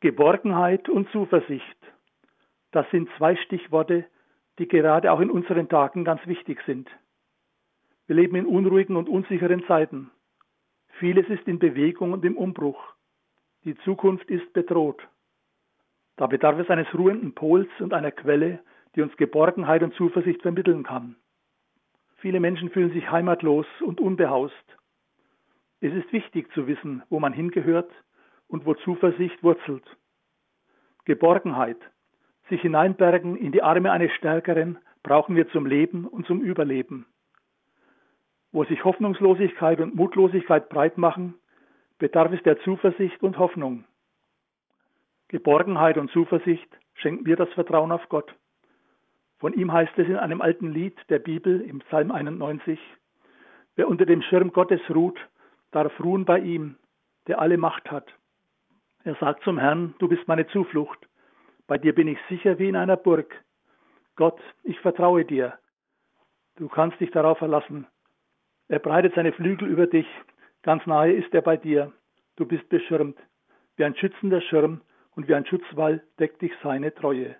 Geborgenheit und Zuversicht. Das sind zwei Stichworte, die gerade auch in unseren Tagen ganz wichtig sind. Wir leben in unruhigen und unsicheren Zeiten. Vieles ist in Bewegung und im Umbruch. Die Zukunft ist bedroht. Da bedarf es eines ruhenden Pols und einer Quelle, die uns Geborgenheit und Zuversicht vermitteln kann. Viele Menschen fühlen sich heimatlos und unbehaust. Es ist wichtig zu wissen, wo man hingehört und wo Zuversicht wurzelt. Geborgenheit, sich hineinbergen in die Arme eines Stärkeren, brauchen wir zum Leben und zum Überleben. Wo sich Hoffnungslosigkeit und Mutlosigkeit breit machen, bedarf es der Zuversicht und Hoffnung. Geborgenheit und Zuversicht schenkt mir das Vertrauen auf Gott. Von ihm heißt es in einem alten Lied der Bibel im Psalm 91, wer unter dem Schirm Gottes ruht, darf ruhen bei ihm, der alle Macht hat. Er sagt zum Herrn, du bist meine Zuflucht, bei dir bin ich sicher wie in einer Burg. Gott, ich vertraue dir. Du kannst dich darauf verlassen. Er breitet seine Flügel über dich, ganz nahe ist er bei dir. Du bist beschirmt. Wie ein schützender Schirm und wie ein Schutzwall deckt dich seine Treue.